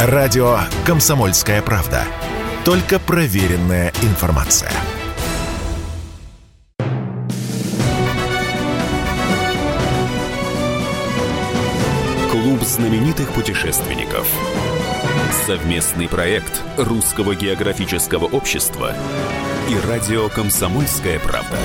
Радио «Комсомольская правда». Только проверенная информация. Клуб знаменитых путешественников. Совместный проект Русского географического общества и радио «Комсомольская правда».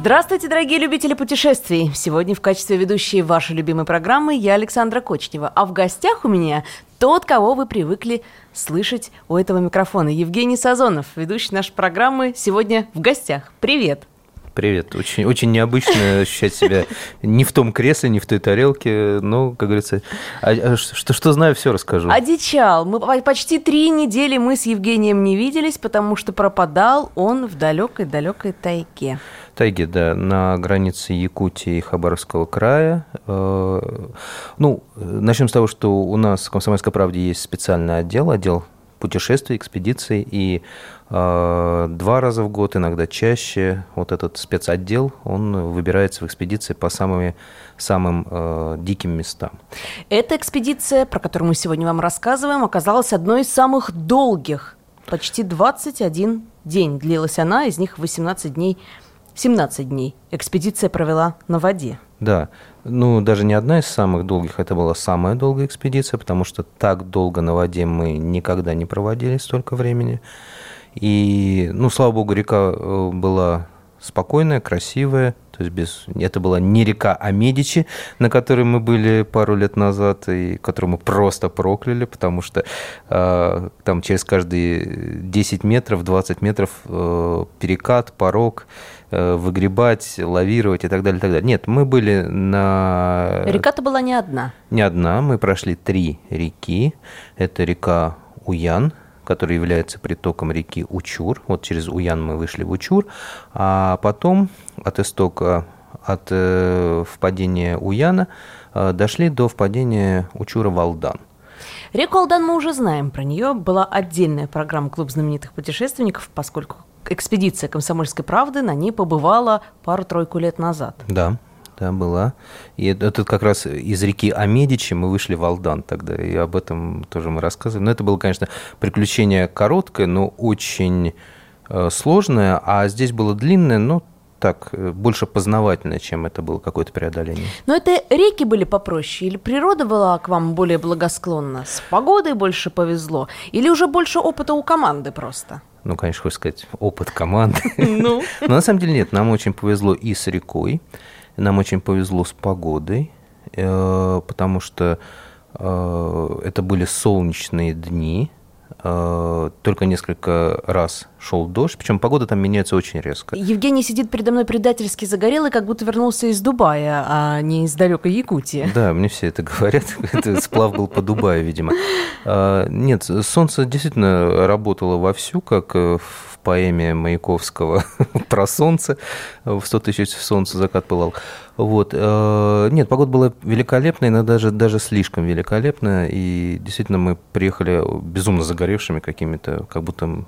Здравствуйте, дорогие любители путешествий! Сегодня в качестве ведущей вашей любимой программы я Александра Кочнева, а в гостях у меня тот, кого вы привыкли слышать у этого микрофона, Евгений Сазонов, ведущий нашей программы сегодня в гостях. Привет! Привет. Очень, очень необычно ощущать себя не в том кресле, не в той тарелке. Но, как говорится, а, а, что, что знаю, все расскажу. Одичал. Мы почти три недели мы с Евгением не виделись, потому что пропадал он в далекой-далекой тайге. Тайге, да, на границе Якутии и Хабаровского края. Э, ну, начнем с того, что у нас в «Комсомольской правде» есть специальный отдел, отдел путешествий, экспедиций, и э, два раза в год, иногда чаще, вот этот спецотдел, он выбирается в экспедиции по самым, самым э, диким местам. Эта экспедиция, про которую мы сегодня вам рассказываем, оказалась одной из самых долгих. Почти 21 день длилась она, из них 18 дней 17 дней экспедиция провела на воде. Да, ну даже не одна из самых долгих, это была самая долгая экспедиция, потому что так долго на воде мы никогда не проводили столько времени. И, ну, слава богу, река э, была спокойная, красивая. То есть без... это была не река, а Медичи, на которой мы были пару лет назад, и которую мы просто прокляли, потому что э, там через каждые 10 метров, 20 метров э, перекат, порог, выгребать, лавировать и так далее, и так далее. Нет, мы были на... Река-то была не одна. Не одна, мы прошли три реки. Это река Уян, который является притоком реки Учур. Вот через Уян мы вышли в Учур, а потом от истока, от э, впадения Уяна э, дошли до впадения Учура в Алдан. Реку Алдан мы уже знаем, про нее была отдельная программа «Клуб знаменитых путешественников», поскольку экспедиция «Комсомольской правды» на ней побывала пару-тройку лет назад. Да, да, была. И это как раз из реки Амедичи мы вышли в Алдан тогда, и об этом тоже мы рассказывали. Но это было, конечно, приключение короткое, но очень э, сложное, а здесь было длинное, но так, э, больше познавательное, чем это было какое-то преодоление. Но это реки были попроще? Или природа была к вам более благосклонна? С погодой больше повезло? Или уже больше опыта у команды просто? Ну, конечно, хочешь сказать, опыт команды. Ну? Но на самом деле нет, нам очень повезло и с рекой. Нам очень повезло с погодой, э, потому что э, это были солнечные дни, только несколько раз шел дождь, причем погода там меняется очень резко. Евгений сидит передо мной предательски загорелый, как будто вернулся из Дубая, а не из далекой Якутии. Да, мне все это говорят. Это сплав был по Дубаю, видимо. Нет, солнце действительно работало вовсю, как в поэме Маяковского про солнце. В 100 тысяч солнца закат пылал. Вот. Э, нет, погода была великолепная, иногда даже, даже слишком великолепная. И действительно мы приехали безумно загоревшими какими-то, как будто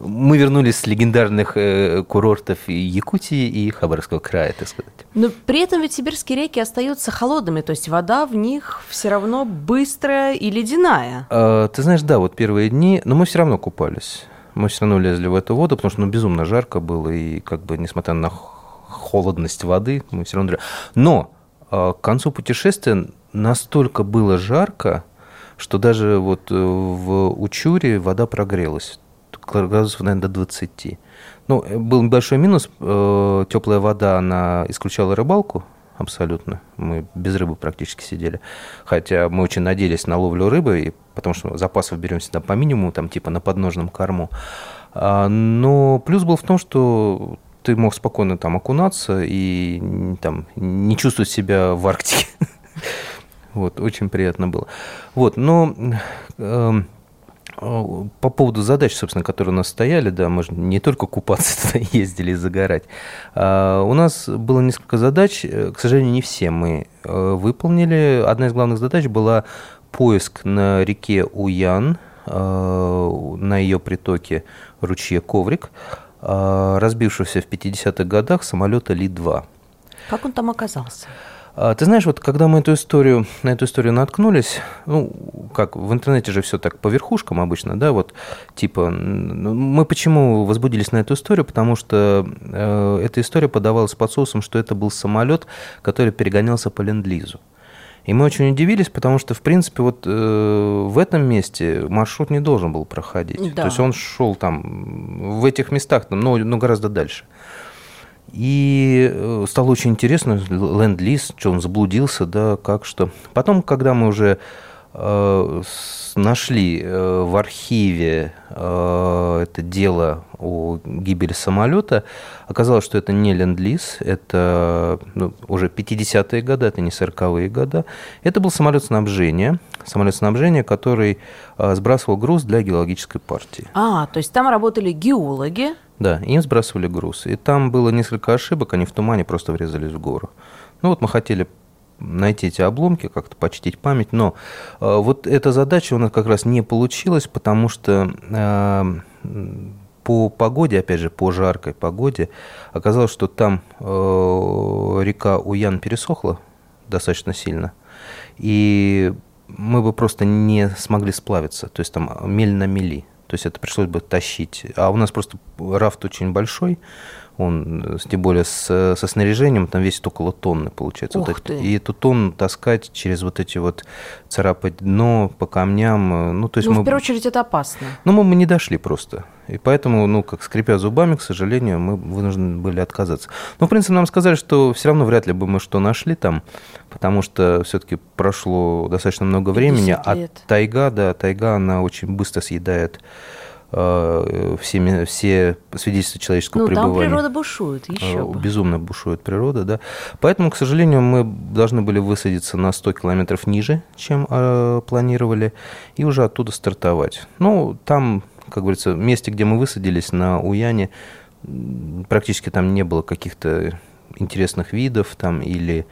мы вернулись с легендарных э, курортов Якутии и Хабаровского края, так сказать. Но при этом ведь сибирские реки остаются холодными, то есть вода в них все равно быстрая и ледяная. Э, ты знаешь, да, вот первые дни, но мы все равно купались мы все равно лезли в эту воду, потому что ну, безумно жарко было, и как бы, несмотря на холодность воды, мы все равно... Но э, к концу путешествия настолько было жарко, что даже вот э, в Учуре вода прогрелась, градусов, наверное, до 20. Ну, э, был небольшой минус, теплая вода, она исключала рыбалку, абсолютно. Мы без рыбы практически сидели. Хотя мы очень надеялись на ловлю рыбы, потому что запасов берем всегда по минимуму, там типа на подножном корму. А, но плюс был в том, что ты мог спокойно там окунаться и там не чувствовать себя в Арктике. Вот, очень приятно было. Вот, но эм, по поводу задач, собственно, которые у нас стояли, да, мы же не только купаться туда ездили и загорать. А, у нас было несколько задач, к сожалению, не все мы э, выполнили. Одна из главных задач была поиск на реке Уян, э, на ее притоке ручье Коврик, э, разбившегося в 50-х годах самолета Ли-2. Как он там оказался? А, ты знаешь, вот когда мы эту историю, на эту историю наткнулись, ну, как в интернете же все так по верхушкам обычно, да, вот типа, ну, мы почему возбудились на эту историю, потому что э, эта история подавалась под соусом, что это был самолет, который перегонялся по ленд-лизу. И мы очень удивились, потому что, в принципе, вот э, в этом месте маршрут не должен был проходить. Да. То есть он шел там в этих местах, но, но гораздо дальше. И э, стало очень интересно, ленд-лиз, что он заблудился, да, как что. Потом, когда мы уже э, нашли э, в архиве это дело о гибели самолета, оказалось, что это не ленд-лиз, это ну, уже 50-е годы, это не 40-е годы. Это был самолет снабжения, самолет снабжения, который сбрасывал груз для геологической партии. А, то есть там работали геологи, да, им сбрасывали груз. И там было несколько ошибок, они в тумане просто врезались в гору. Ну вот мы хотели найти эти обломки, как-то почтить память, но э, вот эта задача у нас как раз не получилась, потому что э, по погоде, опять же, по жаркой погоде, оказалось, что там э, река Уян пересохла достаточно сильно, и мы бы просто не смогли сплавиться, то есть там мель на мели. То есть это пришлось бы тащить. А у нас просто рафт очень большой, он, тем более с, со снаряжением, там весит около тонны, получается. Ух вот это. ты. И эту тонну таскать через вот эти вот, царапать дно по камням. э, Ну, то есть ну, мы... в первую очередь, это опасно. Ну, мы, мы не дошли просто. И поэтому, ну, как скрипя зубами, к сожалению, мы вынуждены были отказаться. Но, в принципе, нам сказали, что все равно вряд ли бы мы что нашли там, потому что все-таки прошло достаточно много времени, 50 а тайга, да, тайга, она очень быстро съедает э, всеми, все свидетельства человеческого Ну, там пребывания. природа бушует, еще Э, бы. Безумно бушует природа, да. Поэтому, к сожалению, мы должны были высадиться на 100 километров ниже, чем э, планировали, и уже оттуда стартовать. Ну, там, как говорится, месте, где мы высадились, на Уяне, практически там не было каких-то интересных видов там или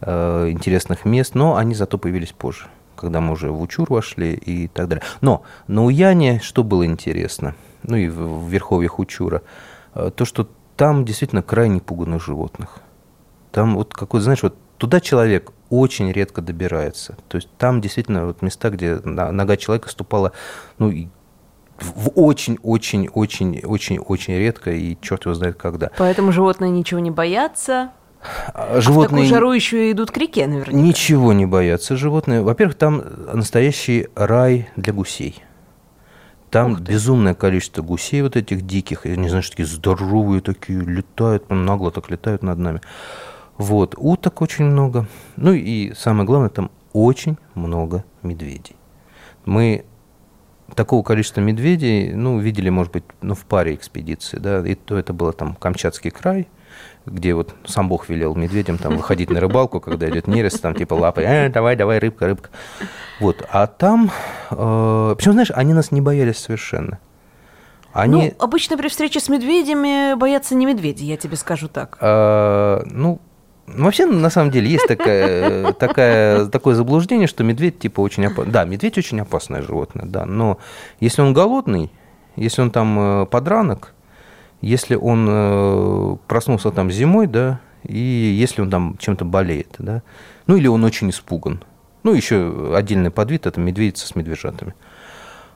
э, интересных мест, но они зато появились позже, когда мы уже в Учур вошли и так далее. Но на Уяне что было интересно, ну и в, в верховьях Учура, э, то, что там действительно крайне пуганных животных. Там вот какой, знаешь, вот туда человек очень редко добирается. То есть там действительно вот места, где нога человека ступала, ну, в очень-очень-очень-очень-очень редко, и черт его знает когда. Поэтому животные ничего не боятся. А В Животные такую жару еще и идут к реке, наверняка. ничего не боятся. Животные, во-первых, там настоящий рай для гусей. Там безумное количество гусей вот этих диких, я не знаю, что такие здоровые такие, летают, нагло так летают над нами. Вот, уток очень много. Ну и самое главное, там очень много медведей. Мы такого количества медведей, ну, видели, может быть, ну, в паре экспедиций, да, и то это было там Камчатский край, где вот сам Бог велел медведям там выходить на рыбалку, когда идет нерест, там типа лапы, «Э, давай, давай, рыбка, рыбка. Вот, а там, э, причем, знаешь, они нас не боялись совершенно. Они, Ну, обычно при встрече с медведями боятся не медведи, я тебе скажу так. э, ну, вообще, на самом деле, есть такая, такая, такое заблуждение, что медведь типа очень опасный. Да, медведь очень опасное животное, да, но если он голодный, если он там э, подранок, если он э, проснулся там зимой, да, и если он там чем-то болеет, да, ну или он очень испуган. Ну, еще отдельный подвид – это медведица с медвежатами.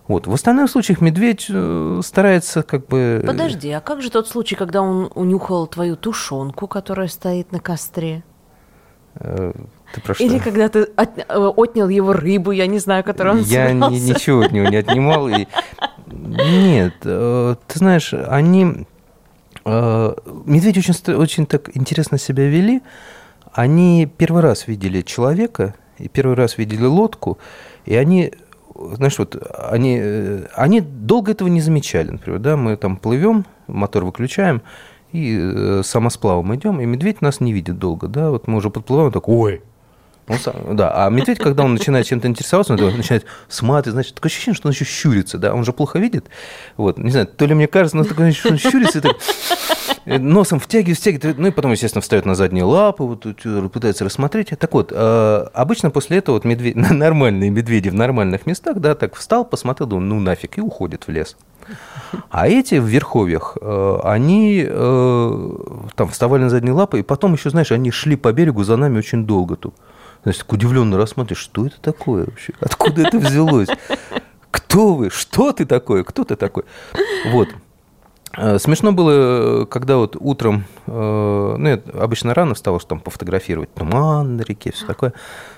Вот. В остальных случаях медведь э, старается как бы... Подожди, а как же тот случай, когда он унюхал твою тушенку, которая стоит на костре? э, Ты про что? Или когда ты от- э, отнял его рыбу, я не знаю, которую он Я ни- ничего от него не отнимал. и- Нет, э, ты знаешь, они... э, Медведи очень, очень так интересно себя вели. Они первый раз видели человека, и первый раз видели лодку, и они, знаешь, вот они, э, они долго этого не замечали, например, да, мы там плывем, мотор выключаем, и э, самосплавом идем, и медведь нас не видит долго, да, вот мы уже подплываем, такой, ой, он сам- да, а медведь, когда он начинает чем-то интересоваться, он начинает смотреть, значит, такое ощущение, что он еще щурится, да, он же плохо видит, вот, не знаю, то ли мне кажется, но такое ощущение, что он щурится, так, э, носом втягивает, втягивает, ну и потом, естественно, встает на задние лапы, вот э, пытается рассмотреть. Так вот, э, обычно после этого вот медведь, нормальные медведи в нормальных местах, да, так встал, посмотрел, думал, ну нафиг, и уходит в лес. А эти в верховьях, они там вставали на задние лапы, и потом еще, знаешь, они шли по берегу за нами очень долго тут. Значит, так удивленно рассматриваешь, что это такое вообще? Откуда это взялось? Кто вы? Что ты такое? Кто ты такой? Вот. Э, смешно было, когда вот утром, ну, я обычно рано встал, чтобы там пофотографировать туман на реке, все такое.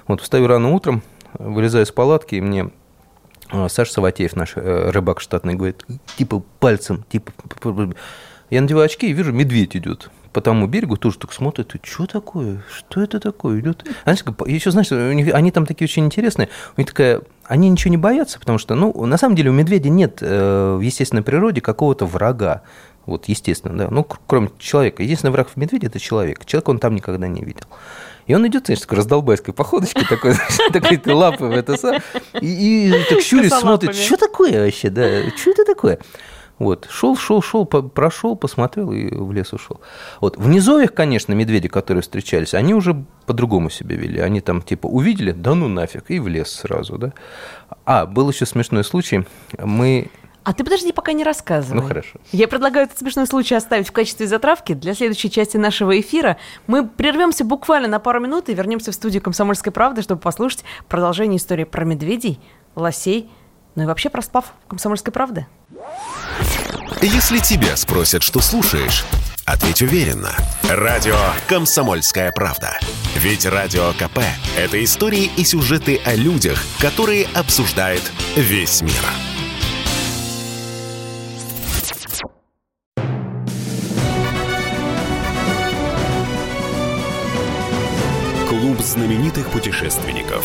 Вот встаю рано утром, вылезаю из палатки, и мне а, Саша Саватеев, наш э, рыбак штатный, говорит, типа пальцем, типа... Я надеваю очки и вижу, медведь идет по тому берегу, тоже так смотрит, что такое, что это такое идет. Еще, знаешь, у них, они там такие очень интересные, у них такая, они ничего не боятся, потому что, ну, на самом деле у медведя нет э, в естественной природе какого-то врага, вот, естественно, да, ну, кроме человека. Единственный враг в медведе – это человек. Человека он там никогда не видел. И он идет, знаешь, такой раздолбайской походочкой, такой, такой ты лапы в это сам, и, и так щурясь смотрит, что такое вообще, да, что это такое? Вот, шел, шел, шел, прошел, посмотрел и в лес ушел. Вот, в низовьях, конечно, медведи, которые встречались, они уже по-другому себя вели. Они там типа увидели, да ну нафиг, и в лес сразу, да. А, был еще смешной случай. Мы а ты подожди, пока не рассказывай. Ну хорошо. Я предлагаю этот смешной случай оставить в качестве затравки для следующей части нашего эфира. Мы прервемся буквально на пару минут и вернемся в студию «Комсомольской правды», чтобы послушать продолжение истории про медведей, лосей, ну и вообще про сплав «Комсомольской правды». Если тебя спросят, что слушаешь, ответь уверенно. Радио «Комсомольская правда». Ведь Радио КП – это истории и сюжеты о людях, которые обсуждает весь мир. Клуб знаменитых путешественников.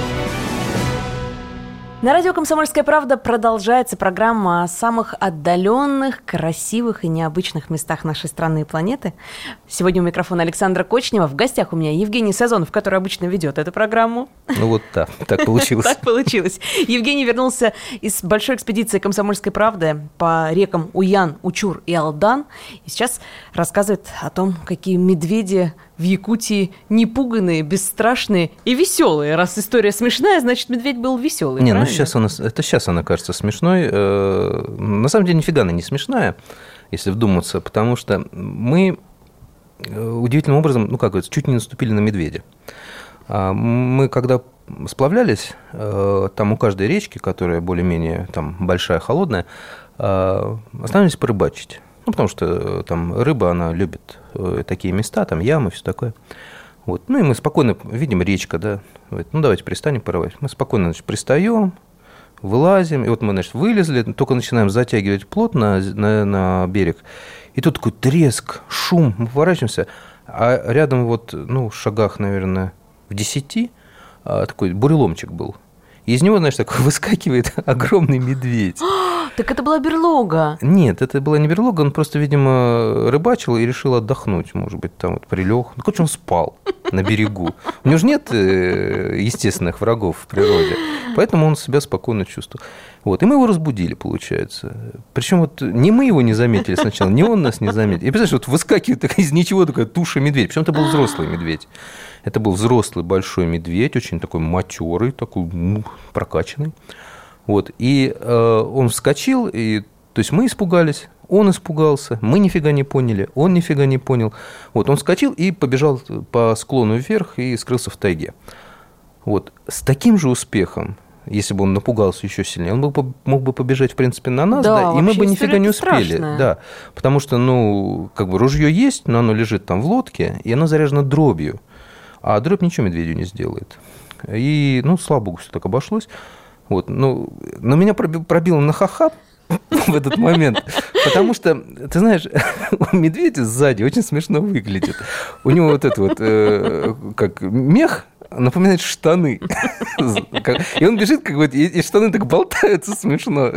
На радио «Комсомольская правда» продолжается программа о самых отдаленных, красивых и необычных местах нашей страны и планеты. Сегодня у микрофона Александра Кочнева. В гостях у меня Евгений Сазонов, который обычно ведет эту программу. Ну вот так, так получилось. Так получилось. Евгений вернулся из большой экспедиции «Комсомольской правды» по рекам Уян, Учур и Алдан. И сейчас рассказывает о том, какие медведи в Якутии непуганные, бесстрашные и веселые. Раз история смешная, значит, медведь был веселый. Не, ну сейчас она, это сейчас она кажется смешной. Э, на самом деле, нифига она не смешная, если вдуматься, потому что мы э, удивительным образом, ну, как говорится, чуть не наступили на медведя. А, мы когда сплавлялись, э, там у каждой речки, которая более-менее там большая, холодная, остановились порыбачить. Ну, потому что э, там рыба, она любит э, такие места, там ямы, все такое. Вот. Ну, и мы спокойно, видим, речка, да, говорит, ну, давайте пристанем порывать. Мы спокойно, значит, пристаем, вылазим, и вот мы, значит, вылезли, только начинаем затягивать плот на, на, на берег, и тут такой треск, шум, мы поворачиваемся, а рядом вот, ну, в шагах, наверное, в десяти а, такой буреломчик был. Из него, знаешь, такой выскакивает огромный медведь. Так это была берлога. Нет, это была не берлога, он просто, видимо, рыбачил и решил отдохнуть, может быть, там вот прилег. Ну, короче, он спал на берегу. У него же нет э, естественных врагов в природе, поэтому он себя спокойно чувствовал. Вот, и мы его разбудили, получается. Причем вот не мы его не заметили сначала, не он нас не заметил. И представляешь, вот выскакивает такая из ничего такая туша медведь. Причем это был взрослый медведь. Это был взрослый большой медведь, очень такой матерый, такой ну, прокачанный. Вот. И э, он вскочил, и, то есть мы испугались, он испугался, мы нифига не поняли, он нифига не понял. Вот, он вскочил и побежал по склону вверх и скрылся в тайге. Вот. С таким же успехом, если бы он напугался еще сильнее, он бы, мог бы побежать, в принципе, на нас, да, да и мы бы нифига не успели. Страшная. Да, потому что, ну, как бы ружье есть, но оно лежит там в лодке, и оно заряжено дробью. А дробь ничего медведю не сделает. И, ну, слава богу, все так обошлось. Вот, ну, но меня пробило на ха-ха в этот момент, потому что, ты знаешь, у медведя сзади очень смешно выглядит. У него вот это вот, э, как мех, напоминает штаны. И он бежит, как бы, и штаны так болтаются смешно.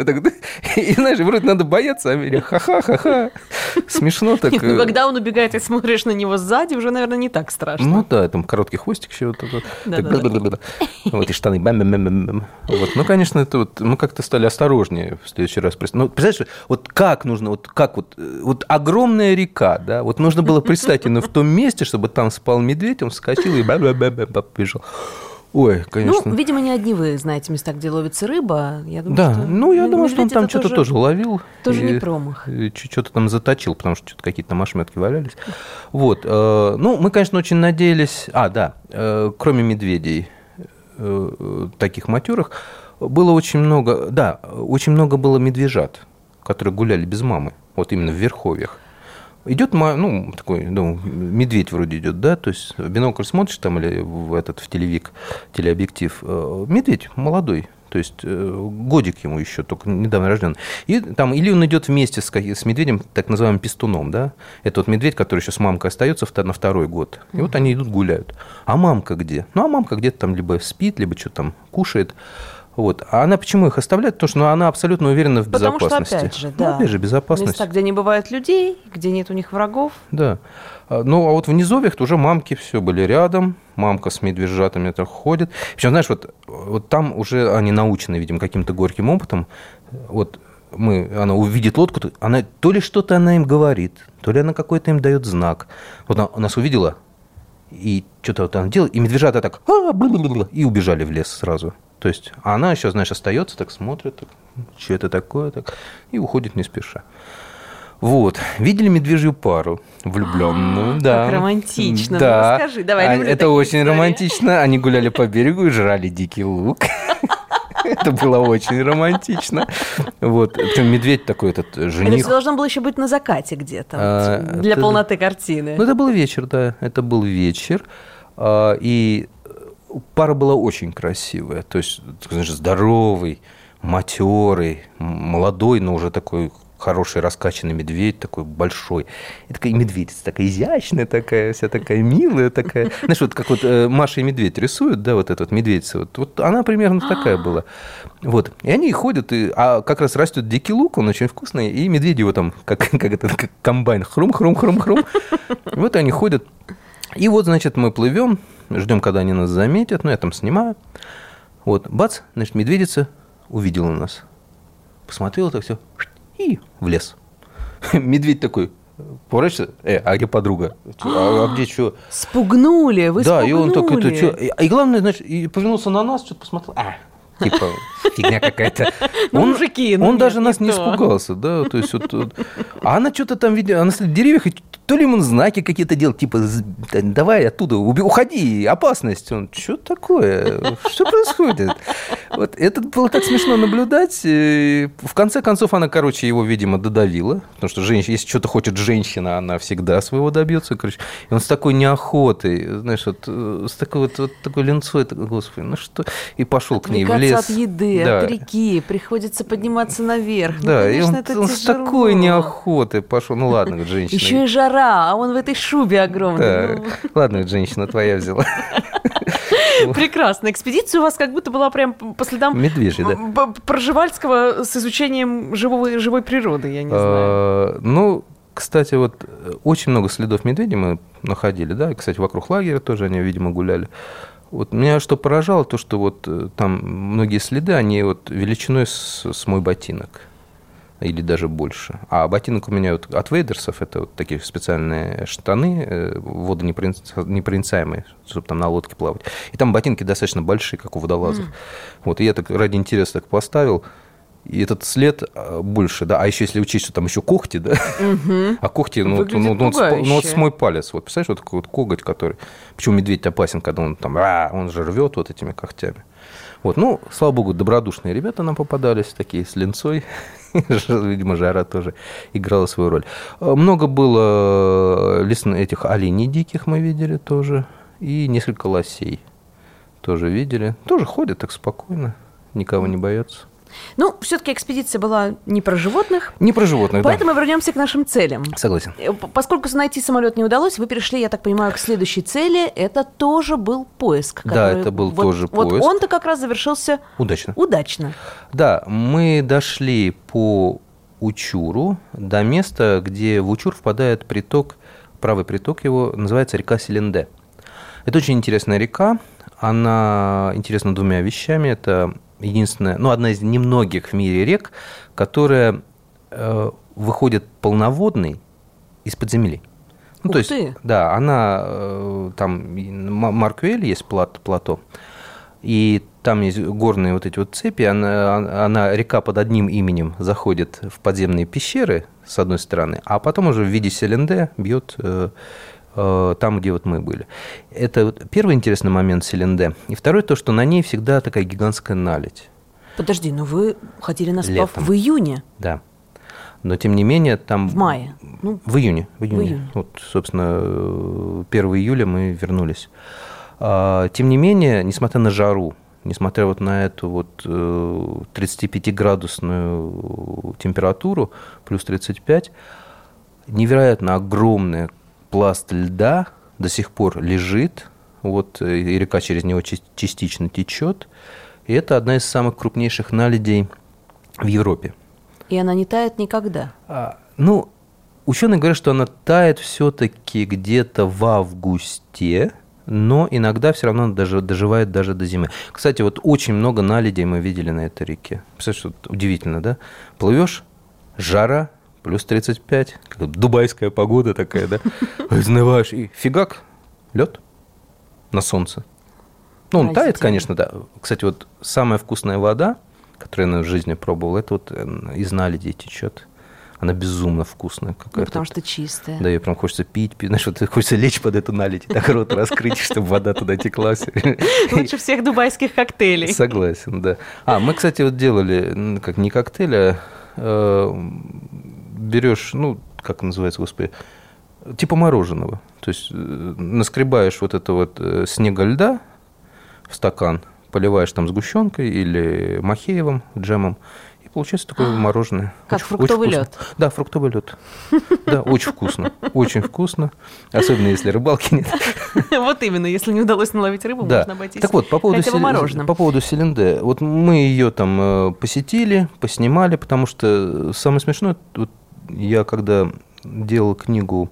И знаешь, вроде надо бояться, а ха-ха-ха-ха. Смешно так. Ну, когда он убегает и смотришь на него сзади, уже, наверное, не так страшно. Ну да, там короткий хвостик еще вот и штаны Вот. Ну, конечно, это вот мы как-то стали осторожнее в следующий раз. Ну, представляешь, вот как нужно, вот как вот, вот огромная река, да, вот нужно было представить именно в том месте, чтобы там спал медведь, он вскочил и побежал. Ой, конечно. Ну, видимо, не одни вы знаете места, где ловится рыба. Я думаю, да, что ну, я думаю, что он там что-то тоже, ловил. Тоже и, не промах. Что-то там заточил, потому что что-то какие-то там ошметки валялись. Вот. Э, ну, мы, конечно, очень надеялись... А, да, э, кроме медведей э, таких матерых, было очень много... Да, очень много было медвежат, которые гуляли без мамы. Вот именно в Верховьях. Идет, ну, такой, ну, медведь вроде идет, да, то есть в бинокль смотришь там или в этот, в телевик, телеобъектив, э, медведь молодой, то есть э, годик ему еще, только недавно рожден. И там или он идет вместе с, с медведем, так называемым пестуном, да, это вот медведь, который еще с мамкой остается на второй год. И вот они идут гуляют. А мамка где? Ну, а мамка где-то там либо спит, либо что там кушает. Вот. А она почему их оставляет? Потому что ну, она абсолютно уверена в Потому безопасности. Потому что, опять же, да. Ну, опять же, безопасность. Места, где не бывает людей, где нет у них врагов. Да. А, ну, а вот в низовьях уже мамки все были рядом, мамка с медвежатами это ходит. Причем, знаешь, вот, вот там уже они научены, видимо, каким-то горьким опытом. Вот мы, она увидит лодку, она то ли что-то она им говорит, то ли она какой-то им дает знак. Вот она нас увидела, и что-то вот она делает, и медвежата так «А, и убежали в лес сразу. То есть она еще, знаешь, остается, так смотрит, так, что это такое, так, и уходит не спеша. Вот. Видели медвежью пару влюбленную. да. Как романтично. Да. Ну, расскажи, давай. А, это очень истории. романтично. Они гуляли по берегу и жрали дикий лук. Это было очень романтично. Вот. Медведь такой этот жених. Это должно было еще быть на закате где-то, а, для полноты картины. Ну, это был вечер, да. Это был вечер. А, и пара была очень красивая. То есть, знаешь, здоровый, матерый, молодой, но уже такой хороший раскачанный медведь, такой большой. И такая медведица, такая изящная такая, вся такая милая такая. Знаешь, вот как вот э, Маша и медведь рисуют, да, вот этот медведица, вот, вот она примерно такая была. Вот. И они ходят, и, а как раз растет дикий лук, он очень вкусный, и медведи его там, как, как это, как комбайн, хрум-хрум-хрум-хрум. Вот они ходят. И вот, значит, мы плывем, ждем, когда они нас заметят, ну, я там снимаю. Вот, бац, значит, медведица увидела нас. Посмотрела так все, и в лес. Медведь такой, поворачивается, э, а где подруга? А, а где что? Спугнули, вы Да, спугнули. и он такой, это что? И, главное, значит, и повернулся на нас, что-то посмотрел, а, типа фигня какая-то. Ну, он, мужики, ну он нет, даже не нас не то. испугался, да, то есть вот, вот. А она что-то там видела, она сидит в деревьях, и то ли ему знаки какие-то делал, типа, давай оттуда, уходи, опасность. Он, что такое? Что происходит? Вот это было так смешно наблюдать. И В конце концов, она, короче, его, видимо, додавила, потому что женщина, если что-то хочет женщина, она всегда своего добьется, короче. И он с такой неохотой, знаешь, вот э, с такой вот, вот такой такой, господи, ну что, и пошел к ней в лес. от еды, Да. от реки, приходится подниматься наверх. Ну, Да, конечно, и он, это он с такой неохотой пошел. Ну ладно, женщина. Еще и жара, а он в этой шубе огромной. Да. Ну, Ладно, говорит, женщина твоя взяла. Прекрасно. Экспедиция у вас как будто была прям по следам Медвежья, да. Проживальского с изучением живого, живой природы, я не знаю. А, Ну, кстати, вот э, очень много следов медведей мы находили, да, и, кстати, вокруг лагеря тоже они, видимо, гуляли. Вот меня что поражало, то, что вот э, там многие следы, они вот величиной с, с мой ботинок или даже больше. А ботинок у меня вот от Вейдерсов, это вот такие специальные штаны, э, водонепроницаемые, чтобы там на лодке плавать. И там ботинки достаточно большие, как у водолазов. Вот, и я так ради интереса так поставил, и этот след а, больше, да, а еще если учесть, что там еще когти, да, а когти, ну, вот, Выглядит ну, ну, по- ну, вот с пугающе. мой палец, вот, представляешь, вот такой вот коготь, который, почему медведь опасен, когда он там, «А», он же рвет вот этими когтями. Вот, ну, слава богу, добродушные ребята нам попадались, такие с линцой, видимо, жара тоже играла свою роль. А, Много было лесных этих оленей диких мы видели тоже, и несколько лосей тоже видели. Тоже ходят так спокойно, никого не боятся. Ну, все-таки экспедиция была не про животных. Не про животных, Поэтому да. вернемся к нашим целям. Согласен. Э, Поскольку найти самолет не удалось, вы перешли, я так понимаю, к следующей цели. Это тоже был поиск. Да, который- это был вот- тоже Вот поиск. он-то как раз завершился Удачно. удачно. Да, мы дошли по Учуру до места, где в Учур впадает приток, правый приток его, называется река Селенде. Это очень интересная река, она интересна двумя вещами. Это единственная, ну, одна из немногих в мире рек, которая э, выходит полноводной из-под земли. Ну, Ух то есть, ты. да, она э, там и Ма- Маркуэль есть плат, плато, и там есть горные вот эти вот цепи, она, она, река под одним именем заходит в подземные пещеры, с одной стороны, а потом уже в виде Селенде бьет э, там, где вот мы были. Это вот первый интересный момент Селенде. И второй то, что на ней всегда такая гигантская наледь. Подожди, но вы ходили на сплав Летом. в июне, Да. Но тем не менее там... в мае. Ну, В июне. В июне. июне. Вот, собственно, э, 1 июля мы вернулись. А, Тем не менее, несмотря на жару, несмотря вот на эту вот э, 35-градусную температуру, плюс 35, невероятно огромный пласт льда до сих пор лежит, вот, э, и река через него частично течет, и это одна из самых крупнейших наледей в Европе. и она не тает никогда. А, Ну, ученые говорят, что она тает все-таки где-то в августе, но иногда все равно даже доживает даже до зимы. Кстати, вот очень много наледей мы видели на этой реке. Представляешь, вот удивительно, да? Плывешь, жара, плюс 35, как дубайская погода такая, да? Изнываешь, и фигак, лед на солнце. Ну, он тает, конечно, да. Кстати, вот самая вкусная вода, которую я в жизни пробовал, это вот э, из наледей течет. Она безумно вкусная Ну, какая-то. потому что чистая. Да, ее прям хочется пить, пить. Знаешь, вот хочется лечь под эту наледь, так рот раскрыть, чтобы вода туда текла. Лучше всех дубайских коктейлей. Согласен, да. А, мы, кстати, вот делали, как не коктейль, а берешь, ну, как называется, господи, типа мороженого. То есть э, наскребаешь вот это вот э, снега льда в стакан, поливаешь там сгущенкой или махеевым джемом, и получается такое мороженое. А, Как Очень- фруктовый очень лед. вкусно. Да, фруктовый лед. Да, очень вкусно. Очень вкусно. Особенно если рыбалки нет. Вот именно, если не удалось наловить рыбу, Да. можно обойтись Так вот, по поводу, Селен- по поводу Селенде. Вот мы ее там э, посетили, поснимали, потому что самое смешное, вот я когда делал книгу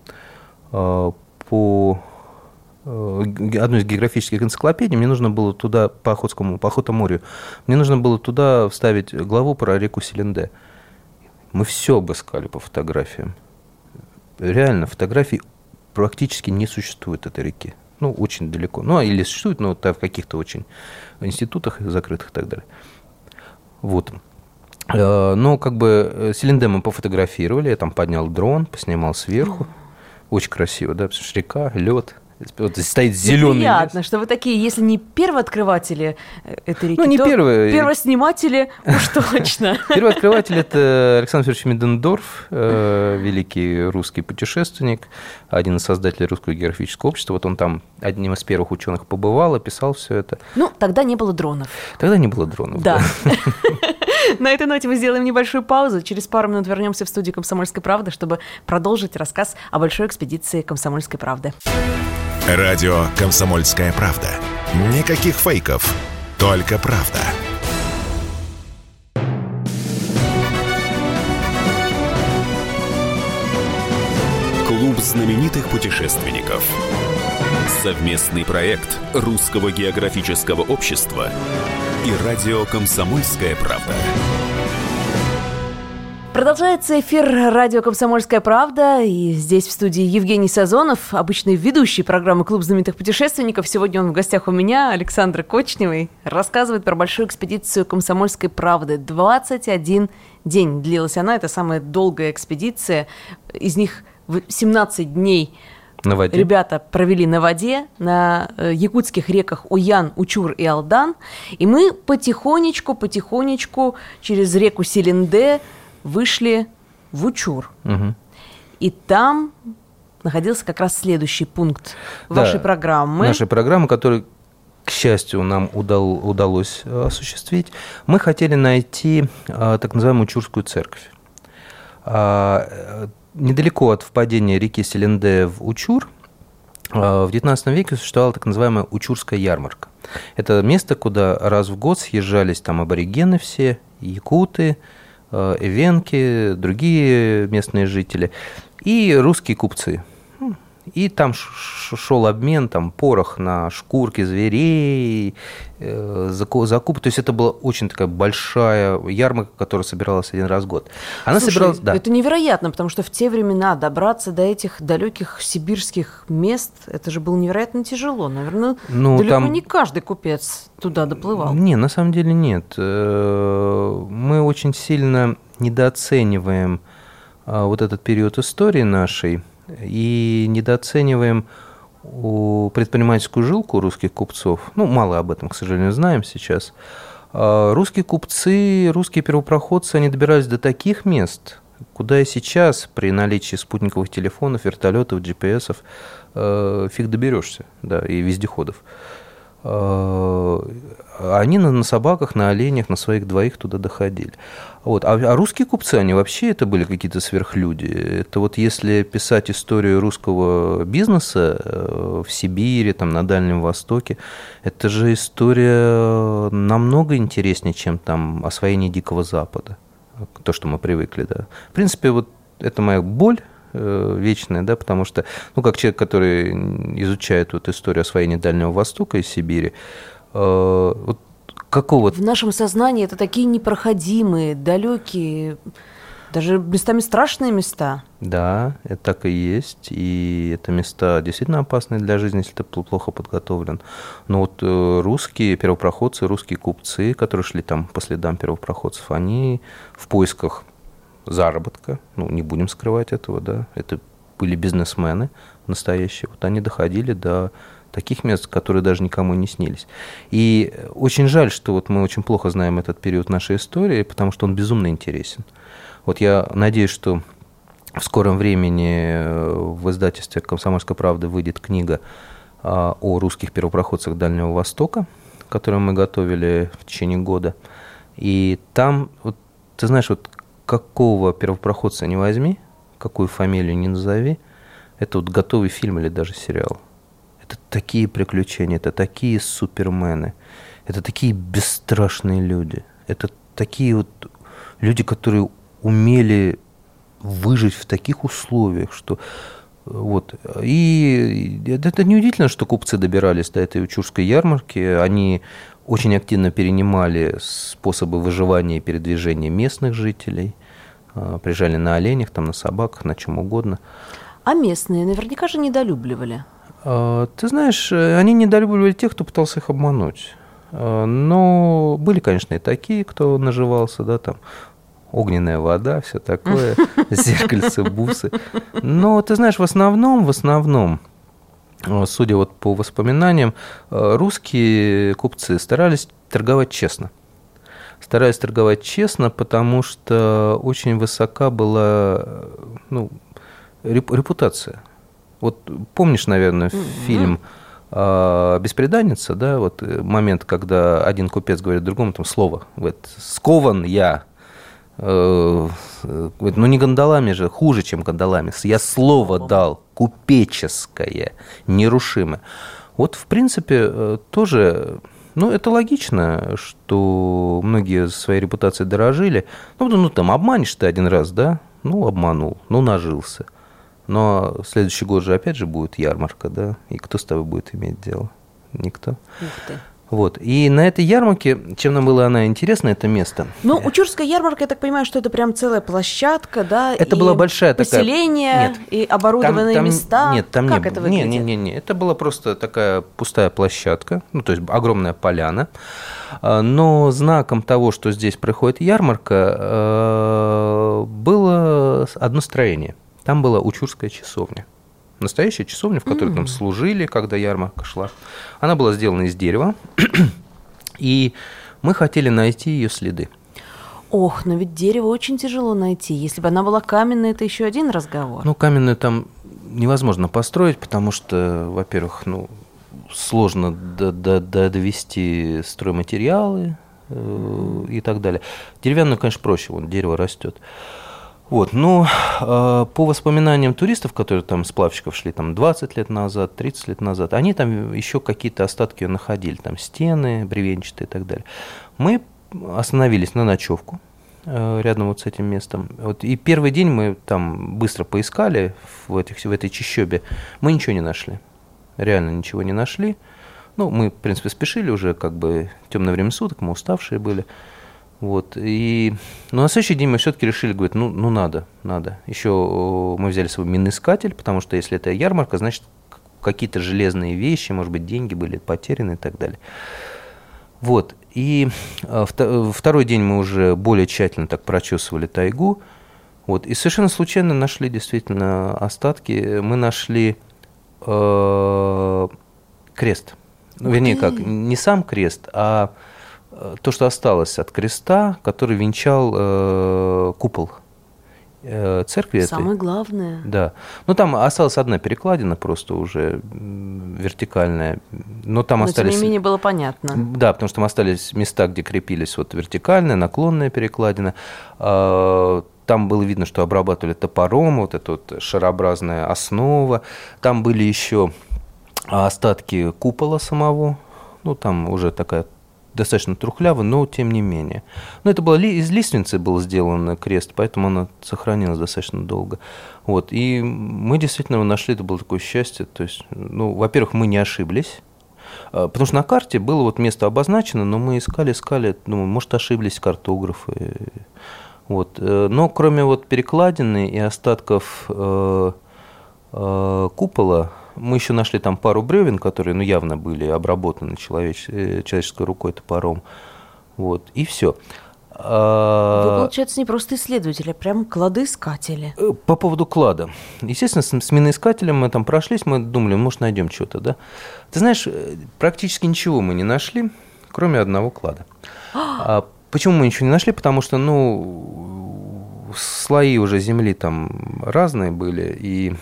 э, по э, одной из географических энциклопедий, мне нужно было туда, по Охотскому, по Охотоморью, мне нужно было туда вставить главу про реку Селенде. Мы все обыскали по фотографиям. Реально, фотографий практически не существует этой реки. Ну, очень далеко. Ну, а или существует, но там в каких-то очень институтах закрытых и так далее. Вот. Но как бы э, Селенде мы пофотографировали, я там поднял дрон, поснимал сверху. Очень красиво, да, потому что река, лед. Вот стоит зеленый Приятно, что вы такие, если не первооткрыватели э, этой реки, Ну, не то первые. первосниматели уж точно. Первый открыватель – это Александр Федорович Медендорф, великий русский путешественник, один из создателей Русского географического общества. Вот он там одним из первых ученых побывал, описал все это. Ну, тогда не было дронов. Тогда не было дронов. Да. На этой ноте мы сделаем небольшую паузу. Через пару минут вернемся в студию «Комсомольской правды», чтобы продолжить рассказ о большой экспедиции «Комсомольской правды». Радио «Комсомольская правда». Никаких фейков, только правда. Клуб знаменитых путешественников. Совместный проект Русского географического общества и радио «Комсомольская правда». Продолжается эфир радио «Комсомольская правда». И здесь в студии Евгений Сазонов, обычный ведущий программы «Клуб знаменитых путешественников». Сегодня он в гостях у меня, Александра Кочневой, рассказывает про большую экспедицию «Комсомольской правды». 21 день длилась она. Это самая долгая экспедиция. Из них в 17 дней На воде. Ребята провели на воде, на э, якутских реках Уян, Учур и Алдан. И мы потихонечку, потихонечку через реку Селенде вышли в Учур. Мгм. И там находился как раз следующий пункт Да, вашей программы. Нашей программы, который, к счастью, нам удал, удалось осуществить. Мы хотели найти так называемую Чурскую церковь. Недалеко от впадения реки Селенде в Учур в XIX веке существовала так называемая Учурская ярмарка. Это место, куда раз в год съезжались там аборигены все, якуты, эвенки, другие местные жители и русские купцы – и там шел обмен, там порох на шкурки зверей, э, закуп. То есть это была очень такая большая ярмарка, которая собиралась один раз в год. Она Слушай, собиралась, да. Это невероятно, потому что в те времена добраться до этих далеких сибирских мест, это же было невероятно тяжело. Наверное, ну, далеко там... не каждый купец туда доплывал. Не, на самом деле нет. Э, мы очень сильно недооцениваем а, вот этот период истории нашей и недооцениваем предпринимательскую жилку русских купцов. Ну, мало об этом, к сожалению, знаем сейчас. А русские купцы, русские первопроходцы, они добирались до таких мест, куда и сейчас при наличии спутниковых телефонов, вертолетов, GPS э, фиг доберешься, да, и вездеходов. Э, они на, на собаках, на оленях, на своих двоих туда доходили. Вот. А, а русские купцы, они вообще это были какие-то сверхлюди. Это вот если писать историю русского бизнеса э, в Сибири, там, на Дальнем Востоке, это же история намного интереснее, чем там освоение Дикого Запада. То, что мы привыкли, да. В принципе, вот это моя боль Э, вечное, да, потому что, ну, как человек, который изучает вот историю освоения Дальнего Востока и Сибири, э, вот какого... В нашем сознании это такие непроходимые, далекие, даже местами страшные места. Да, это так и есть. И это места действительно опасные для жизни, если ты плохо подготовлен. Но вот э, русские первопроходцы, русские купцы, которые шли там по следам первопроходцев, они в поисках заработка, ну, не будем скрывать этого, да, это были бизнесмены настоящие, вот они доходили до таких мест, которые даже никому не снились. И очень жаль, что вот мы очень плохо знаем этот период нашей истории, потому что он безумно интересен. Вот я надеюсь, что в скором времени э, в издательстве «Комсомольская правда» выйдет книга а, о русских первопроходцах Дальнего Востока, которую мы готовили в течение года. И там, вот, ты знаешь, вот какого первопроходца не возьми, какую фамилию не назови, это вот готовый фильм или даже сериал. Это такие приключения, это такие супермены, это такие бесстрашные люди, это такие вот люди, которые умели выжить в таких условиях, что вот. И это неудивительно, что купцы добирались до этой Учурской ярмарки. Они очень активно перенимали способы выживания и передвижения местных жителей. А, приезжали на оленях, там, на собаках, на чем угодно. А местные наверняка же недолюбливали. А, ты знаешь, э, они недолюбливали тех, кто пытался их обмануть. Но были, конечно, и такие, кто наживался, да, там, огненная вода, все такое, зеркальце, бусы. Но, ты знаешь, в основном, в основном, судя вот по воспоминаниям, русские купцы старались торговать честно – стараюсь торговать честно, потому что очень высока была ну, репутация. Вот помнишь, наверное, mm-hmm. фильм «Беспреданница», да, вот э, момент, когда один купец говорит другому там слово, говорит, скован я, э, говорит, ну не гондолами же, хуже, чем гондолами, я слово дал, купеческое, нерушимое. Вот, в принципе, э, тоже ну, это логично, что многие своей репутацией дорожили. Ну, ну, там, обманешь ты один раз, да? Ну, обманул, ну, нажился. Но следующий год же опять же будет ярмарка, да? И кто с тобой будет иметь дело? Никто. Ух ты. Вот. И на этой ярмарке, чем нам было она интересна, это место? Ну, Учурская ярмарка, я так понимаю, что это прям целая площадка, да? Это была большая поселение, такая... Нет, и оборудованные там, там, места. Нет, там как не это выглядит? Не, не, не, не. Это была просто такая пустая площадка, ну, то есть огромная поляна. А, но знаком того, что здесь проходит ярмарка, э, было одно строение. Там была Учурская часовня. Настоящая часовня, в которой mm-hmm. там служили, когда ярмарка шла. Она была сделана из дерева, и мы хотели найти ее следы. Ох, но ведь дерево очень тяжело найти. Если бы она была каменная, это еще один разговор. Ну, каменную там невозможно построить, потому что, во-первых, ну, сложно до- до- до- довести стройматериалы э, и так далее. Деревянную, конечно, проще, вон дерево растет. Вот, но э, по воспоминаниям туристов, которые там сплавщиков шли там 20 лет назад, 30 лет назад, они там еще какие-то остатки находили, там стены бревенчатые и так далее. Мы остановились на ночевку э, рядом вот с этим местом. Вот, и первый день мы там быстро поискали в, этих, в этой чащобе, мы ничего не нашли. Реально ничего не нашли. Ну, мы, в принципе, спешили уже, как бы темное время суток, мы уставшие были. Вот, и, но на следующий день мы все-таки решили, говорит, ну, ну надо, надо. Еще мы взяли с собой миноискатель, потому что если это ярмарка, значит, какие-то железные вещи, может быть, деньги были потеряны и так далее. Вот, и а, вто- второй день мы уже более тщательно так прочесывали тайгу, вот, и совершенно случайно нашли действительно остатки. Мы нашли э, крест. Ну, вернее, как, не сам крест, а то, что осталось от креста, который венчал э, купол э, церкви этой. Самое главное. Да. Ну, там осталась одна перекладина просто уже вертикальная. Но там Но остались... тем не менее было понятно. Да, потому что там остались места, где крепились вот вертикальная, наклонная перекладина. А, Там было видно, что обрабатывали топором, вот эта вот шарообразная основа. Там были еще остатки купола самого. Ну, там уже такая достаточно трухлявая, но тем не менее. Но это было из лиственницы был сделан крест, поэтому она сохранилась достаточно долго. Вот. И мы действительно его нашли, это было такое счастье. То есть, ну, во-первых, мы не ошиблись. А, Потому что на карте было вот место обозначено, но мы искали, искали, ну, может, ошиблись картографы. Вот. э, Но кроме вот перекладины и остатков э, э, купола, мы еще нашли там пару бревен, которые ну, явно были обработаны человеч- э, человеческой рукой топором. Вот. И все. Вы, получается, не просто исследователи, а прям кладоискатели. Э, По поводу клада. Естественно, с, с миноискателем мы там прошлись, мы думали, может, найдем что-то, да? Ты знаешь, э, практически ничего мы не нашли, кроме одного клада. А почему мы ничего не нашли? Потому что, ну, слои уже земли там разные были, и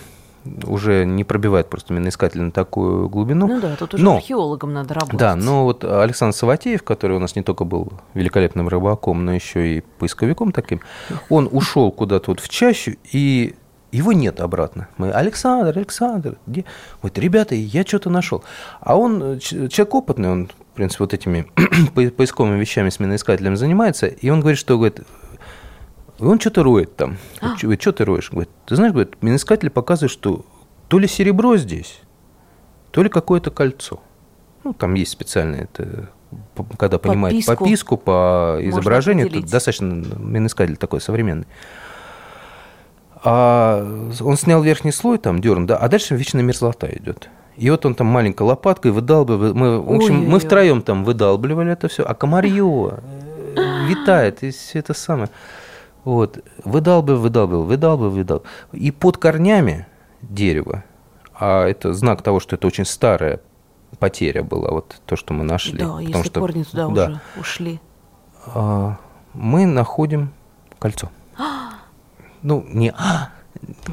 уже не пробивает просто миноискатель на такую глубину. Ну, да, тут уже но- археологам надо работать. Да, но вот Александр Саватеев, который у нас не только был великолепным рыбаком, но еще и поисковиком таким, он ушел куда-то вот в чащу, и его нет обратно. Мы, Александр, Александр, где? Вот, ребята, я что-то нашел. А он, человек опытный, он, в принципе, вот этими по- поисковыми вещами с миноискателем занимается, и он говорит, что, говорит, и он что-то роет там. Говорит, что ты роешь? Говорит, ты знаешь, говорит, миноискатель показывает, что то ли серебро здесь, то ли какое-то кольцо. Ну, там есть специальное, это, когда понимает Подписку. подписку по изображению, это достаточно миноискатель такой современный. А он снял верхний слой, там дерн, да, а дальше вечная мерзлота идет. И вот он там маленькой лопаткой выдалбливает. Мы, в общем, Ой-ой-ой. мы втроем там выдалбливали это все, а комарье э, витает, и все это самое. Вот, выдалбливал, выдалбливал, выдалбливал, выдалбливал. И под корнями дерева, а это знак того, что это очень старая потеря была, вот то, что мы нашли. Да, Потому если что- корни туда да, уже ушли. а, мы находим кольцо. Ну, не а,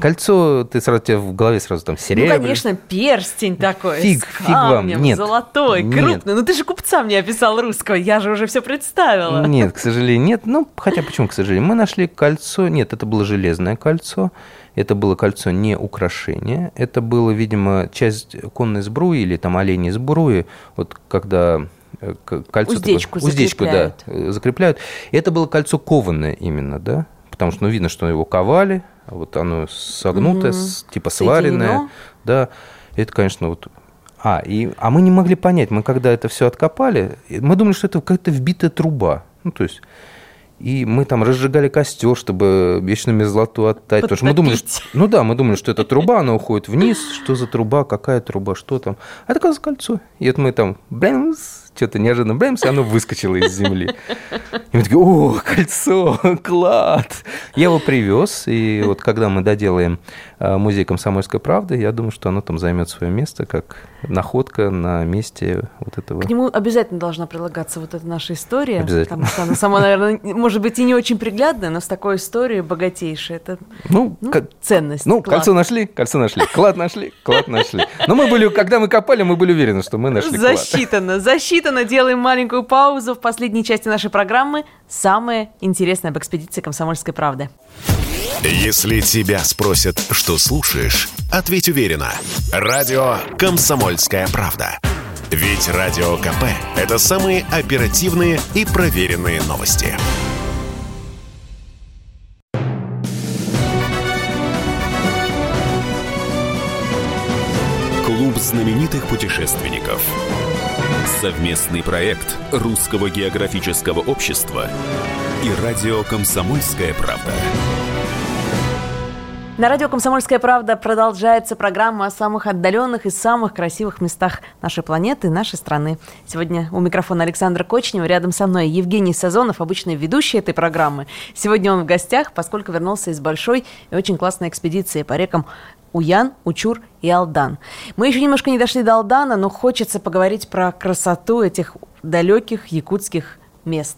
кольцо, ты сразу тебе в голове сразу там серебряное. Ну, конечно, перстень такой. Фиг- с фиг вам, нет. Золотой, Нет. крупный. Ну ты же купца мне описал русского, я же уже все представила. Нет, к сожалению, нет. Ну, хотя почему, к сожалению? Мы нашли кольцо. Нет, это было железное кольцо. Это было кольцо не украшение. Это было, видимо, часть конной сбруи или там оленей сбруи. Вот когда э, кольцо... такое- Уздечку уздечку, да, закрепляют. э, закрепляют. И это было кольцо кованное именно, да? Потому что, ну, видно, что его ковали, вот оно согнутое, с- типа сваренное. Да, это, конечно, вот... А, и, а мы не могли понять, мы когда это все откопали, мы думали, что это какая-то вбитая труба. Ну, то есть... И мы там разжигали костер, чтобы вечную мерзлоту оттать. Потому что мы думали, что, ну да, мы думали, что это труба, она уходит вниз. Что за труба, какая труба, что там. А это, оказывается, кольцо. И вот мы там, блин, что-то неожиданно брэмс, и оно выскочило из земли. И мы такие, о, кольцо, клад. Я его привез, и вот когда мы доделаем э, музей комсомольской правды, я думаю, что оно там займет свое место, как находка на месте вот этого. К нему обязательно должна прилагаться вот эта наша история. Обязательно. Потому что она сама, наверное, может быть, и не очень приглядная, но с такой историей богатейшей. Это Ну, ну, ко- ценность. ну, клад. кольцо нашли, кольцо нашли, клад нашли, клад нашли. Но мы были, когда мы копали, мы были уверены, что мы нашли клад. Засчитано, засчитано. Делаем маленькую паузу в последней части нашей программы. Самое интересное об экспедиции «Комсомольской правды». Если тебя спросят, что слушаешь, ответь уверенно. Радио «Комсомольская правда». Ведь Радио КП – это самые оперативные и проверенные новости. Клуб знаменитых путешественников. Совместный проект Русского географического общества и радио «Комсомольская правда». На радио «Комсомольская правда» продолжается программа о самых отдаленных и самых красивых местах нашей планеты нашей страны. Сегодня у микрофона Александра Кочнева, рядом со мной Евгений Сазонов, обычный ведущий этой программы. Сегодня он в гостях, поскольку вернулся из большой и очень классной экспедиции по рекам Уян, Учур и Алдан. Мы еще немножко не дошли до Алдана, но хочется поговорить про красоту этих далеких якутских мест.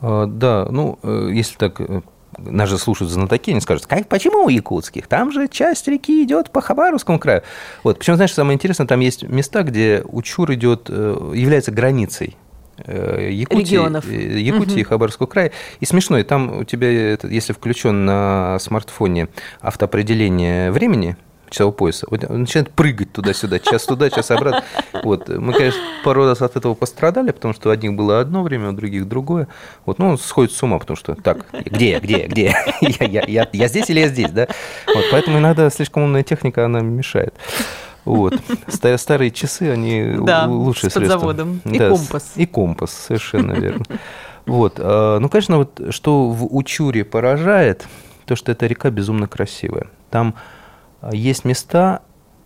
А, Да, ну, э, если так э, нас же слушают знатоки, они скажут, как, почему у якутских? Там же часть реки идет по Хабаровскому краю. Вот, причем, знаешь, самое интересное, там есть места, где Учур идет, э, является границей Якутии, Регионов. э, Якутии и Хабаровского края. И смешно, и там у тебя, если включен на смартфоне автоопределение времени, часового пояса, вот он начинает прыгать туда-сюда, час туда, час обратно. Вот. Мы, конечно, пару раз от этого пострадали, потому что у одних было одно время, у других другое. Вот. Ну, он сходит с ума, потому что так, где я, где я, где я? Я, я, я, я здесь или я здесь, да? Вот. Поэтому иногда слишком умная техника, она мешает. Вот. Ста- Старые часы, они Да, лучшие с средства. подзаводом. И Да, компас. И компас, совершенно верно. Вот. а, Ну, конечно, вот что в Учуре поражает, то, что эта река безумно красивая. Там а, есть места,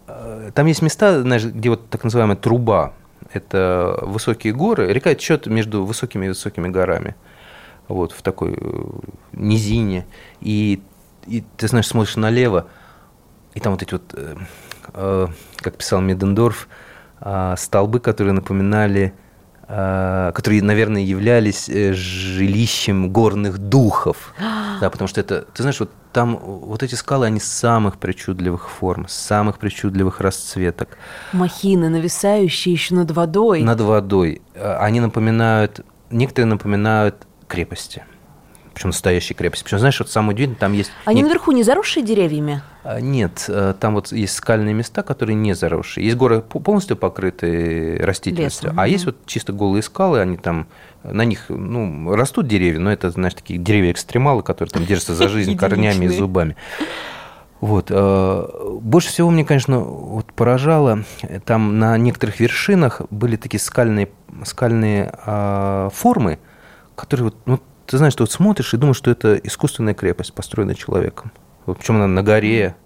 а, там есть места, знаешь, где вот так называемая труба. Это высокие горы. Река течет между высокими и высокими горами. Вот, в такой э, низине. И, и ты знаешь, смотришь налево, и там вот эти вот, э, как писал Медендорф, э, столбы, которые напоминали, э, которые, наверное, являлись э, жилищем горных духов. Да, потому что это, ты знаешь, вот там вот эти скалы, они самых причудливых форм, самых причудливых расцветок. Махины, нависающие еще над водой. Над водой. Э, Они напоминают, некоторые напоминают крепости. Причем настоящие крепости. Причем, знаешь, вот самое удивительное, там есть... Они нек- наверху не заросшие деревьями? а, Нет, э, там вот есть скальные места, которые не заросшие. Есть горы по- полностью покрыты растительностью, Лесом, а мгм. есть вот чисто голые скалы, они там, на них ну, растут деревья, но это, знаешь, такие деревья-экстремалы, которые там держатся за жизнь корнями и зубами. Вот. э, Больше всего мне, конечно, вот поражало, там на некоторых вершинах были такие скальные, скальные а, формы, которые вот, ну, ты знаешь, ты вот смотришь и думаешь, что это искусственная крепость, построенная человеком. Вот, причем она на горе,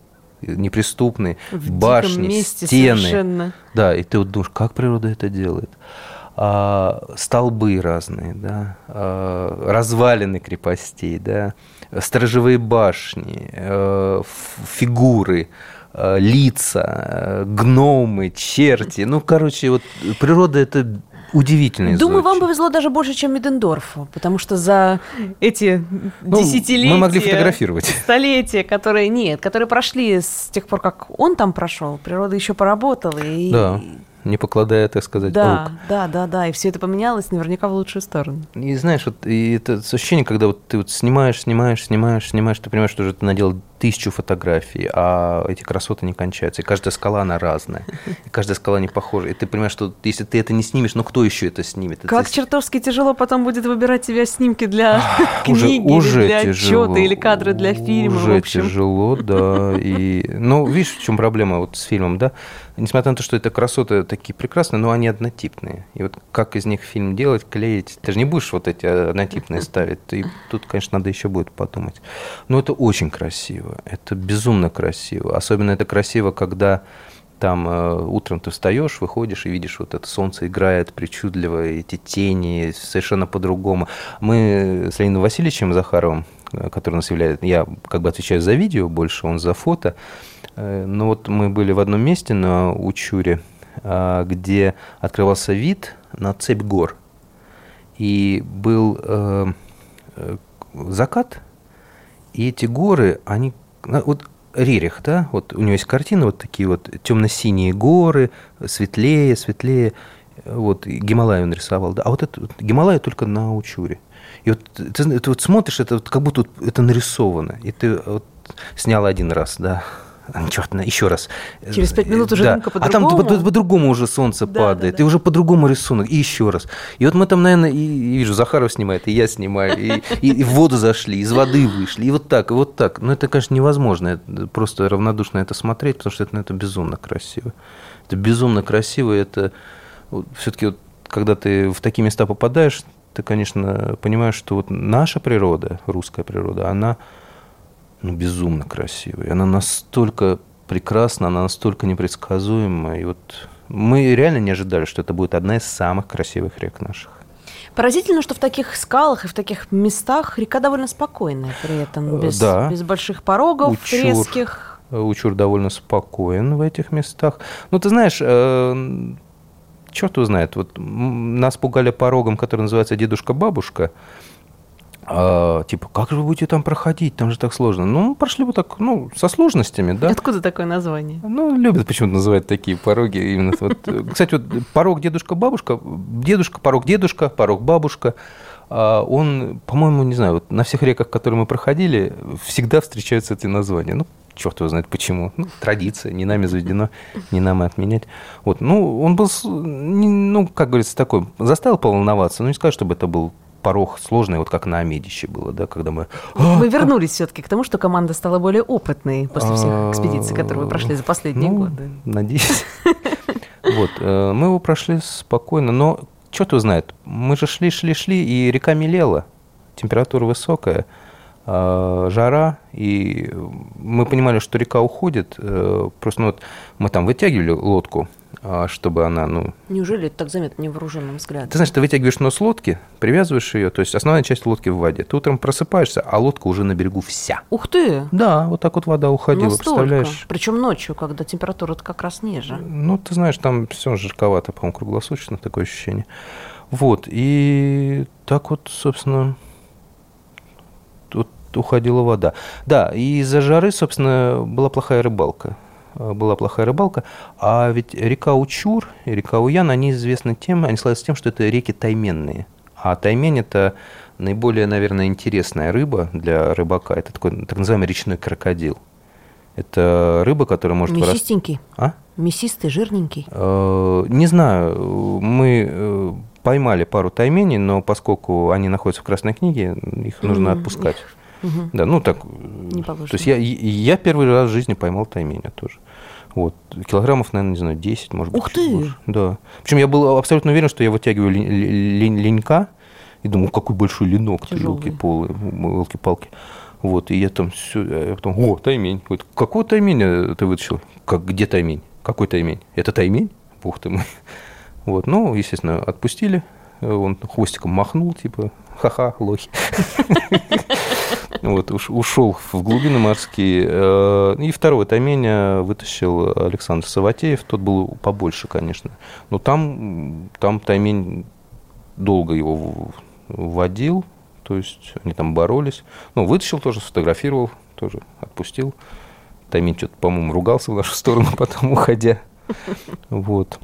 неприступные, В башни, месте стены. совершенно. Да, и ты вот думаешь, как природа это делает? А, столбы разные, да, а, развалины крепостей, да, сторожевые башни, ф- фигуры, э, лица, э, гномы, черти. Ну, короче, вот природа это удивительно. Думаю, вам повезло даже больше, чем Медендорфу, потому что за эти Ну, десятилетия... мы могли фотографировать. Столетия, которые... Нет, которые прошли с тех пор, как он там прошел. Природа еще поработала. И... Да, не покладая, так сказать, Да, рук. да, да, да. И все это поменялось наверняка в лучшую сторону. И знаешь, вот и это ощущение, когда вот ты вот снимаешь, снимаешь, снимаешь, снимаешь, ты понимаешь, что уже ты наделал тысячу фотографий, а эти красоты не кончаются. И каждая скала, она разная. И каждая скала не похожа. И ты понимаешь, что если ты это не снимешь, ну кто еще это снимет? Это Как с- чертовски тяжело потом будет выбирать тебе снимки для уже, книги, уже или для тяжело. отчета, или кадры для фильма, Уже в общем. тяжело, да. И, ну, видишь, в чем проблема вот с фильмом, да? Несмотря на то, что это красоты такие прекрасные, но они однотипные. И вот как из них фильм делать, клеить, ты же не будешь вот эти однотипные ставить. И тут, конечно, надо еще будет подумать. Но это очень красиво. Это безумно красиво. Особенно это красиво, когда Там э, утром ты встаешь, выходишь и видишь, вот это солнце играет причудливо, эти тени совершенно по-другому. Мы с Леонидом Васильевичем Захаровым, э, который нас является, я как бы отвечаю за видео больше, он за фото. Э, но вот мы были в одном месте на Учуре, э, где открывался вид на цепь гор. И был э, э закат, и эти горы, они... Вот Рерих, да, вот у него есть картина, вот такие вот темно-синие горы, светлее, светлее, вот Гималай он рисовал, да, а вот это вот, Гималай только на Учуре. И вот ты, ты вот смотришь, это вот как будто это нарисовано, и ты вот снял один раз, да, черт, еще раз. Через пять минут уже да. по-другому. А там по-другому по, уже солнце да, падает, да, да. и уже по-другому рисунок, и еще раз. И вот мы там, наверное, и, и вижу, Захаров снимает, и я снимаю, и, и, и в воду зашли, из воды вышли, и вот так, и вот так. Но это, конечно, невозможно просто равнодушно это смотреть, потому что это, ну, это безумно красиво. Это безумно красиво, это вот, все-таки вот, когда ты в такие места попадаешь, ты, конечно, понимаешь, что вот наша природа, русская природа, она ну, безумно красивая. Она настолько прекрасна, она настолько непредсказуемая. И вот мы реально не ожидали, что это будет одна из самых красивых рек наших. Поразительно, что в таких скалах и в таких местах река довольно спокойная при этом, э, без, да. без больших порогов Учур, резких. Учур довольно спокоен в этих местах. Ну, ты знаешь, э, черт его знает, вот нас пугали порогом, который называется «дедушка-бабушка», а, типа, как же вы будете там проходить? Там же так сложно. Ну, прошли вот так, ну, со сложностями, да. Откуда такое название? Ну, любят почему-то называть такие пороги. Именно вот. Кстати, вот порог дедушка-бабушка, дедушка, порог дедушка, порог бабушка. А он, по-моему, не знаю, вот на всех реках, которые мы проходили, всегда встречаются эти названия. Ну, черт его знает почему. Ну, традиция, не нами заведено, не нам и отменять. Вот, ну, он был, ну, как говорится, такой, заставил поволноваться, но не сказать, чтобы это был порог сложный, вот как на Амедище было, да, когда мы... Мы вернулись все-таки к тому, что команда стала более опытной после всех а, экспедиций, которые вы прошли за последние ну, годы. Надеюсь. Вот, э, мы его прошли спокойно, но что-то знает, мы же шли, шли, шли, и река мелела, температура высокая, а, жара, и мы понимали, что река уходит, э, просто ну, вот мы там вытягивали лодку, а, чтобы она, ну... Неужели это так заметно невооруженным взглядом? Ты знаешь, ты вытягиваешь нос лодки, привязываешь ее, то есть основная часть лодки в воде. Ты утром просыпаешься, а лодка уже на берегу вся. Ух ты! Да, вот так вот вода уходила, Настолько. представляешь? Причем ночью, когда температура как раз ниже. Ну, ты знаешь, там все жарковато, по-моему, круглосуточно такое ощущение. Вот, и так вот, собственно, вот уходила вода. Да, и из-за жары, собственно, была плохая рыбалка. Э, была плохая рыбалка. А ведь река Учур и река Уян, они известны тем, они славятся тем, что это реки тайменные. А таймень – это наиболее, наверное, интересная рыба для рыбака. Это такой так называемый речной крокодил. Это рыба, которая может... Мясистенький? А? Мясистый, жирненький? Э, не знаю. Мы э, поймали пару тайменей, но поскольку они находятся в Красной книге, их нужно отпускать. Угу. Да, ну так. Не то есть я, я первый раз в жизни поймал тайменя тоже. Вот. Килограммов, наверное, не знаю, 10, может быть. Ух ты! Больше. Да. Причем я был абсолютно уверен, что я вытягиваю ленька и думал, какой большой ленок, елки полы, елки Вот, и я там все, я потом, о, таймень. Вот, какого тайменя ты вытащил? Как, где таймень? Какой таймень? Это таймень? Ух ты мой. Вот, ну, естественно, отпустили. Он хвостиком махнул, типа, ха-ха, лохи. Вот, ушел в глубины морские. Э, и второго тайменя вытащил Александр Саватеев. Тот был побольше, конечно. Но там, там таймень долго его водил. То есть они там боролись. Ну, вытащил тоже, сфотографировал, тоже отпустил. Таймень что-то, по-моему, ругался в нашу сторону, потом уходя. Вот.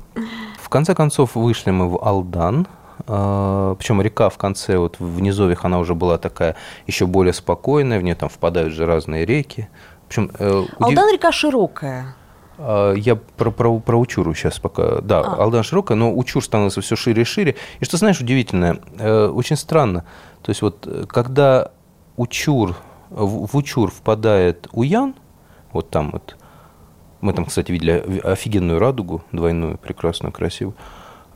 В конце концов вышли мы в Алдан, Причем река в конце, вот в низовьях, она уже была такая еще более спокойная, в нее там впадают же разные реки. Причем, э, удив... Алдан река широкая. А, я про, про, про Учуру сейчас пока. Да, а. Алдан широкая, но Учур становится все шире и шире. И что знаешь, удивительное, э, очень странно. То есть вот когда Учур, в, в Учур впадает Уян, вот там вот, мы там, кстати, видели офигенную радугу, двойную, прекрасную, красивую,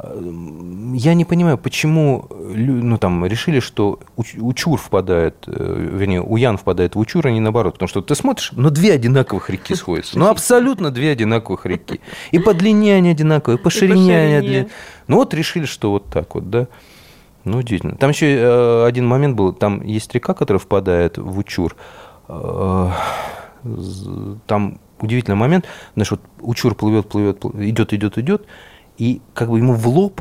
Я не понимаю, почему ну, там, решили, что Учур впадает, э, вернее, Уян впадает в Учур, а не наоборот. Потому что ты смотришь, ну, две одинаковых реки сходятся. Ну, абсолютно две одинаковых реки. И по длине они одинаковые, и по ширине они одинаковые. Ну, вот решили, что вот так вот, да. Ну, удивительно. Там еще э, один момент был. Там есть река, которая впадает в Учур. Э, там удивительный момент. Знаешь, вот Учур плывет, плывет, идет, идет, идет и как бы ему в лоб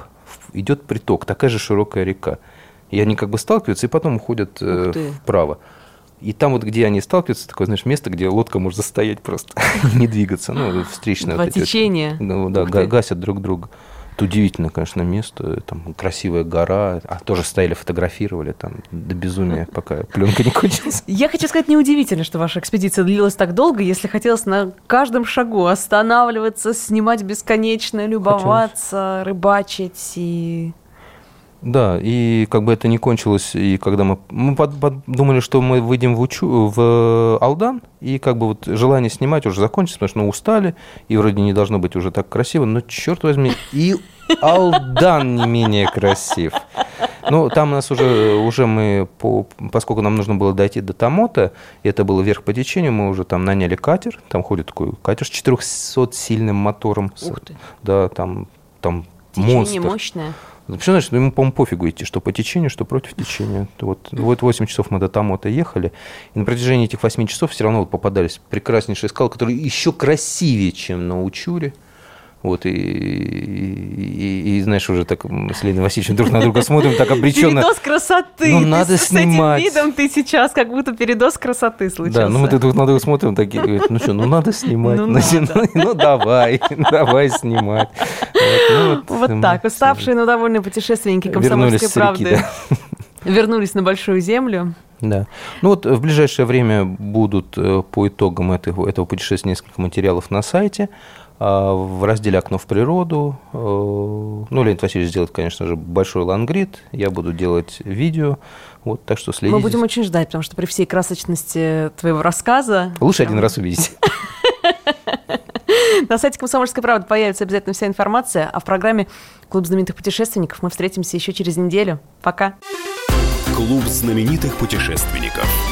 идет приток, такая же широкая река. И они как бы сталкиваются, и потом уходят э, вправо. И там вот, где они сталкиваются, такое, знаешь, место, где лодка может застоять просто, не двигаться. Ну, встречное. Два течения. Ну, да, гасят друг друга. Это удивительное, конечно, место. Там красивая гора. А тоже стояли, фотографировали там до безумия, пока пленка не кончилась. Я хочу сказать, неудивительно, что ваша экспедиция длилась так долго, если хотелось на каждом шагу останавливаться, снимать бесконечно, любоваться, хотелось. рыбачить и да, и как бы это не кончилось, и когда мы, мы подумали, что мы выйдем в, Учу, в Алдан, и как бы вот желание снимать уже закончится, потому что ну, устали, и вроде не должно быть уже так красиво, но черт возьми, и Алдан не менее красив. Ну, там у нас уже, уже мы, по, поскольку нам нужно было дойти до Тамота, и это было вверх по течению, мы уже там наняли катер, там ходит такой катер с 400-сильным мотором. Ух ты. Да, там, там Течение монстр. мощное. Почему значит, ему, по-моему, пофигу идти, что по течению, что против течения. Вот, вот 8 часов мы до Тамота ехали, и на протяжении этих 8 часов все равно вот попадались прекраснейшие скалы, которые еще красивее, чем на Учуре. Вот, и, и, и, и знаешь, уже так с Леной Васильевичем друг на друга смотрим, так обреченно. Передоз красоты. Ну, надо с, снимать. С этим видом ты сейчас как будто передоз красоты случился. Да, ну мы друг на друга смотрим, такие, говорят, ну что, ну надо снимать. Ну, ну, надо. ну давай, давай снимать. Вот, ну, вот, вот так, уставшие, но довольные путешественники комсомольской правды. Реки, да. Вернулись на Большую Землю. Да. Ну вот в ближайшее время будут э, по итогам этого, этого путешествия несколько материалов на сайте. А, в разделе «Окно в природу». Э, ну, Леонид Васильевич сделает, конечно же, большой лангрид. Я буду делать видео. Вот, так что следите. Мы будем очень ждать, потому что при всей красочности твоего рассказа... Лучше один раз увидеть. На сайте «Комсомольской правды» появится обязательно вся информация, а в программе «Клуб знаменитых путешественников» мы встретимся еще через неделю. Пока. Клуб знаменитых путешественников.